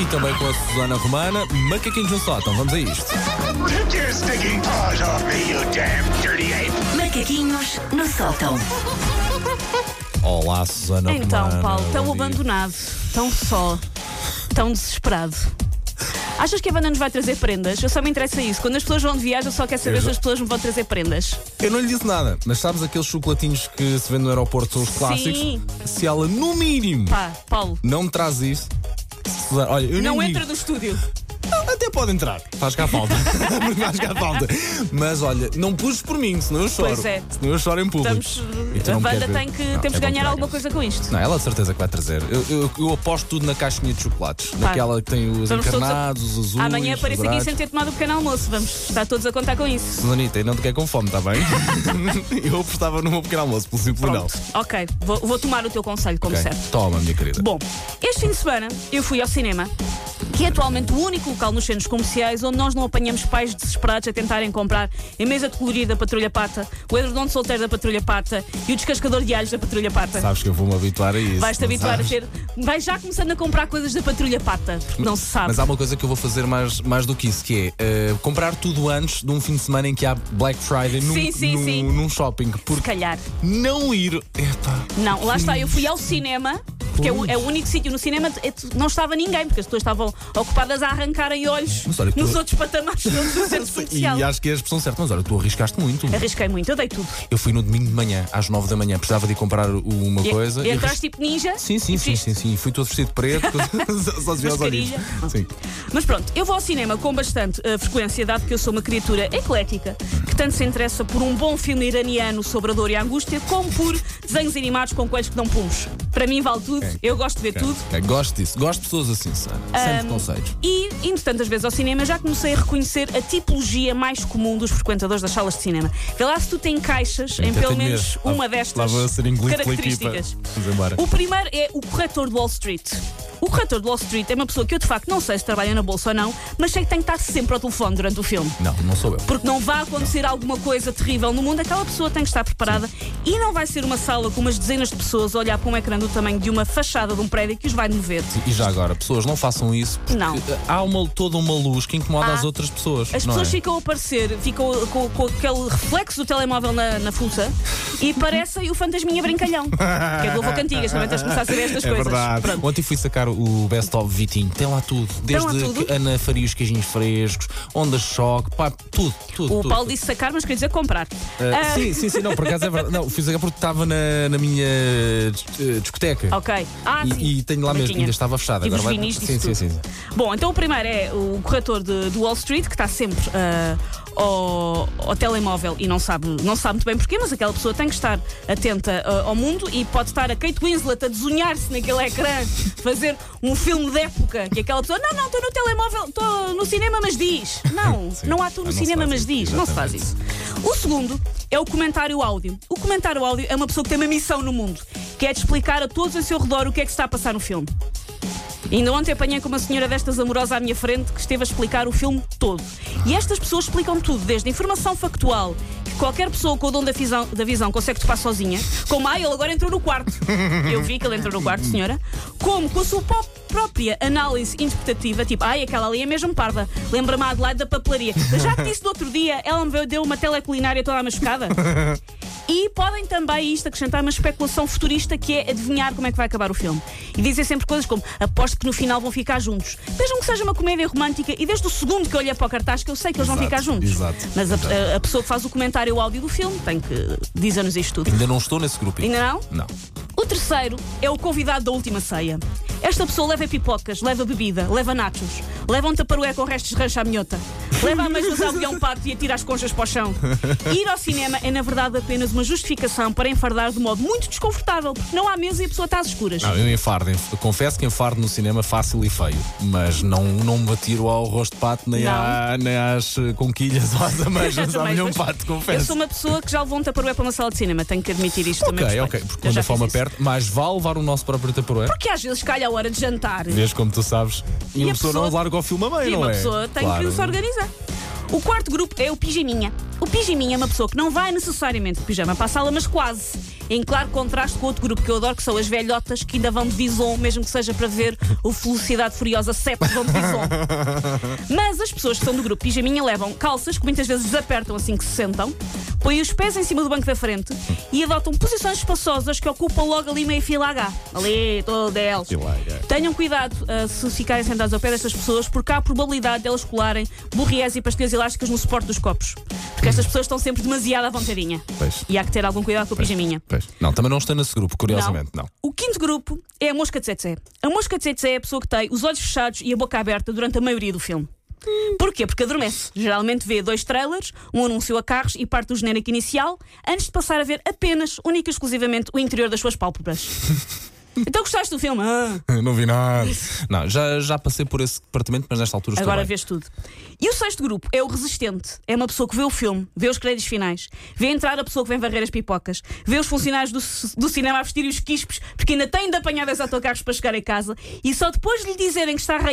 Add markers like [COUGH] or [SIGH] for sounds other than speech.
e também com a Susana Romana, macaquinhos no sótão. Vamos a isto. Macaquinhos no sótão. Olá, Susana Então, Romana. Paulo, tão dia. abandonado, tão só, tão desesperado. Achas que a Wanda nos vai trazer prendas? Eu só me interessa isso. Quando as pessoas vão de viagem, eu só quero saber Eu se já- as pessoas me vão trazer prendas. Eu não lhe disse nada, mas sabes aqueles chocolatinhos que se vende no aeroporto, são os clássicos? Sim. Se ela, no mínimo, Pá, Paulo, não me traz isso. Olha, eu não entra digo. no estúdio. Até pode entrar. Faz cá falta. [LAUGHS] [LAUGHS] Faz cá falta. Mas olha, não puxes por mim, senão eu choro. Pois é. Senão eu choro em público. Estamos, a ver? tem que. Não, temos é bom ganhar que alguma coisa com isto. Não, ela de certeza que vai trazer. Eu, eu- eu aposto tudo na caixinha de chocolates. Naquela que tem os Vamos encarnados, os azuis. Amanhã apareço aqui sem ter tomado o pequeno almoço. Vamos estar todos a contar com isso. Susanita, e não te quer com fome, está bem? [LAUGHS] eu apostava no meu pequeno almoço, pelo simples não. Ok. Vou, vou tomar o teu conselho, como Ok, certo. Toma, minha querida. Bom, este fim de semana eu fui ao cinema, que é atualmente o único local nos centros comerciais onde nós não apanhamos pais desesperados a tentarem comprar a mesa de colorir da Patrulha Pata, o edredom de solteiro da Patrulha Pata e o descascador de alhos da Patrulha Pata. Sabes que eu vou-me habituar a isso. Vais-te habituar a sabes? ter. Vais já começando a comprar coisas da Patrulha Pata, porque não se sabe. Mas há uma coisa que eu vou fazer mais, mais do que isso, que é eh, comprar tudo antes de um fim de semana em que há Black Friday num, Sim, sim, num, sim. num shopping. Se Porque calhar. não ir. Epá, Não, lá está, eu fui ao cinema. Porque é o, é o único sítio no cinema é- não estava ninguém, porque as pessoas estavam ocupadas a arrancarem olhos olha nos tu- outros patamares do centro [LAUGHS] comercial. E acho que é a expressão certa, mas olha, tu arriscaste muito. Arrisquei muito, eu dei tudo. Eu fui no domingo de manhã, às 9 da manhã, precisava de ir comprar uma E, coisa. e e entraste tipo ninja? Sim, sim, sim, sim, sim. Fui todo vestido de preto, [LAUGHS] só se via os olhinhos. Mascarilha. Sim. Mas pronto, eu vou ao cinema com bastante eh, frequência, dado que eu sou uma criatura eclética, tanto se interessa por um bom filme iraniano sobre a dor e a angústia, como por desenhos animados com coelhos que dão pulos. Para mim vale tudo, eu gosto de ver tudo. Ok, Gosto disso, gosto de pessoas assim, Sara. Sem preconceitos. E, indo tantas vezes ao cinema, já comecei a reconhecer a tipologia mais comum dos frequentadores das salas de cinema. Vê lá se tu tem caixas em pelo menos uma lá destas características. equipa. Vamos embora. O primeiro é o corretor de Wall Street. O corretor de Wall Street é uma pessoa que eu de facto não sei se trabalha na bolsa ou não, mas sei que tem que estar sempre ao telefone durante o filme. Não, não sou eu. Porque não vai acontecer alguma coisa terrível no mundo, aquela pessoa tem que estar preparada e não vai ser uma sala com umas dezenas de pessoas a olhar para um ecrã do tamanho de uma fachada de um prédio que os vai mover. E já agora, pessoas, não façam isso porque Não. há uma, toda uma luz que incomoda Há. as outras pessoas. As pessoas é? ficam a aparecer, ficam com, com aquele reflexo do telemóvel na, na fuça e parecem o fantasminha brincalhão. que é do Avô Cantigas, também tens de começar a saber estas É coisas. verdade. Pronto. Ontem fui sacar o Best of Vitinho. Tem lá tudo. Desde lá tudo? Ana faria os queijinhos frescos, ondas de choque, pá, tudo, tudo. O tudo, Paulo tudo. disse sacar, mas quer dizer comprar. Ah, Sim, sim, sim, não, por acaso é verdade. Não, fui sacar porque estava na, na minha eh, discoteca. Ok. Ah, sim. E, e tenho lá mesmo, ainda estava fechada. Agora vai... sim, sim, sim, sim. Bom, então o primeiro é o corretor de, de Wall Street, que está sempre ah, ao, ao telemóvel e não sabe, não sabe muito bem porquê, mas aquela pessoa tem que estar atenta ah, ao mundo e pode estar a Kate Winslet a desunhar-se naquele ecrã, [LAUGHS] fazer um filme de época, que aquela pessoa, não, não, estou no telemóvel, estou no cinema, mas diz. [LAUGHS] Não, Sim. não há tu no Ah, cinema, mas diz. Não se faz isso. exatamente. O segundo é o comentário áudio. O comentário áudio é uma pessoa que tem uma missão no mundo, que é de explicar a todos ao seu redor o que é que está a passar no filme. Ainda ontem apanhei com uma senhora destas amorosa à minha frente que esteve a explicar o filme todo. E estas pessoas explicam tudo, desde informação factual, qualquer pessoa com o dom da visão, da visão consegue topar sozinha, como, ah, ele agora entrou no quarto. [LAUGHS] Eu vi que ele entrou no quarto, senhora. Como com a sua própria análise interpretativa, tipo, ai, aquela ali é mesmo parda. Lembra-me a Adelaide da papelaria. Já te disse no outro dia, ela me deu uma teleculinária toda machucada. [LAUGHS] E podem também isto acrescentar uma especulação futurista que é adivinhar como é que vai acabar o filme. E dizem sempre coisas como aposto que no final vão ficar juntos. Vejam que seja uma comédia romântica e desde o segundo que eu olhei para o cartaz que eu sei que eles vão Exato, ficar juntos. exato. Mas a, a- a pessoa que faz o comentário áudio do filme tem que dizer-nos isto tudo. Ainda não estou nesse grupo. Ainda não? Não. O terceiro é o convidado da última ceia. Esta pessoa leva pipocas, leva bebida, leva nachos, leva um taparoé com restos de rancha à minhota, leva amêijoas ao leão pato e atira as conchas para o chão. [LAUGHS] Ir ao cinema é, na verdade, apenas uma justificação para enfardar de modo muito desconfortável, porque não há mesa e a pessoa está às escuras. Não, eu enfardo. enf- Confesso que enfardo no cinema fácil e feio. Mas não, não me atiro ao rosto de pato, nem, à, nem às eh, conquilhas ou às ameijas. Também, Sabe, um pato, Eu confesso. sou uma pessoa que já levou um taparoé para uma sala de cinema, tenho que admitir isto também. Ok, ok. Porque Eu quando a fome aperta, mais vale levar o nosso próprio taparoé. Porque às vezes calha a hora de jantar. Vês como tu sabes. E, E uma a pessoa, pessoa- não larga o filme a meio, não uma é? pessoa tem Claro. que se organizar. O quarto grupo é o pijaminha. O pijaminha é uma pessoa que não vai necessariamente de pijama para a sala, mas quase. Em claro contraste com outro grupo que eu adoro, que são as velhotas que ainda vão de vison, mesmo que seja para ver o Velocidade Furiosa 7 de Dom Bison. [LAUGHS] Mas as pessoas que são do grupo Pijaminha levam calças que muitas vezes desapertam assim que se sentam, põem os pés em cima do banco da frente e adotam posições espaçosas que ocupam logo ali meio fila H. Ali, todo eles. Fila H. Tenham cuidado uh, se ficarem sentados ao pé destas pessoas, porque há a probabilidade delas colarem borriés e pastilhas elásticas no suporte dos copos. Porque estas pessoas estão sempre demasiado à vontadinha. Pois. E há que ter algum cuidado com a pijaminha. Pois. Não, também não estou nesse grupo, curiosamente, não. O quinto grupo é a mosca de tsetse. A mosca de tsetse é a pessoa que tem os olhos fechados e a boca aberta durante a maioria do filme. Porquê? Porque adormece. Geralmente vê dois trailers, um anúncio a carros e parte do genérico inicial, antes de passar a ver apenas, única e exclusivamente, o interior das suas pálpebras. [LAUGHS] então gostaste do filme? Ah. [LAUGHS] Não vi nada. Não, já, já passei por esse departamento, mas nesta altura estou Agora bem. vês tudo. E o sexto grupo é o resistente. É uma pessoa que vê o filme, vê os créditos finais, vê entrar a pessoa que vem varrer as pipocas, vê os funcionários do, do cinema a vestirem os quispes porque ainda têm de apanhar dois autocarros para chegar a casa e só depois de lhe dizerem que está a raiar